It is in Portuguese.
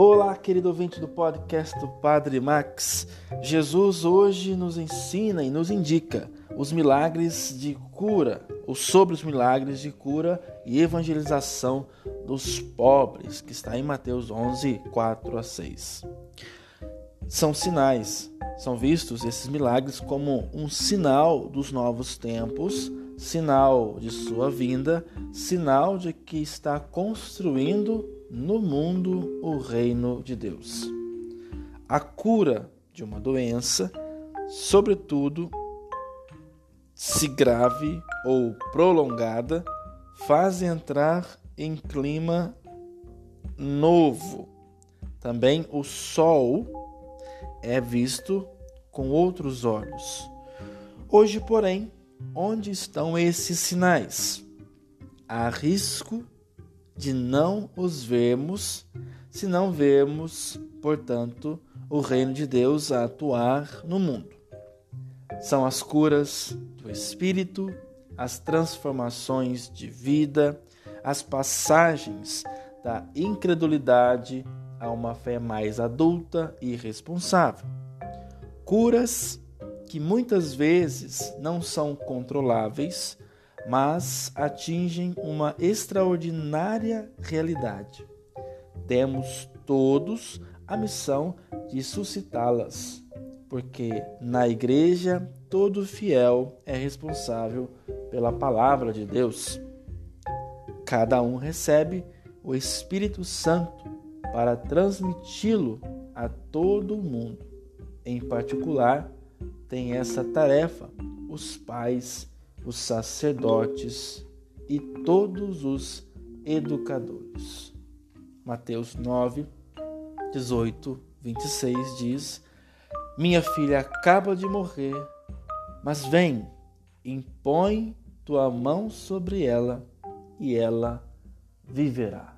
Olá, querido ouvinte do podcast do Padre Max. Jesus hoje nos ensina e nos indica os milagres de cura, ou sobre os milagres de cura e evangelização dos pobres, que está em Mateus 11, 4 a 6. São sinais, são vistos esses milagres como um sinal dos novos tempos, sinal de sua vinda, sinal de que está construindo no mundo o reino de Deus. A cura de uma doença, sobretudo se grave ou prolongada, faz entrar em clima novo. Também o sol é visto com outros olhos. Hoje, porém, onde estão esses sinais? Há risco de não os vermos, se não vermos, portanto, o reino de Deus a atuar no mundo. São as curas do espírito, as transformações de vida, as passagens da incredulidade a uma fé mais adulta e responsável. Curas que muitas vezes não são controláveis mas atingem uma extraordinária realidade. Temos todos a missão de suscitá-las, porque na igreja todo fiel é responsável pela palavra de Deus. Cada um recebe o Espírito Santo para transmiti-lo a todo mundo. Em particular, tem essa tarefa os pais os sacerdotes e todos os educadores. Mateus 9, 18, 26 diz: Minha filha acaba de morrer, mas vem, impõe tua mão sobre ela e ela viverá.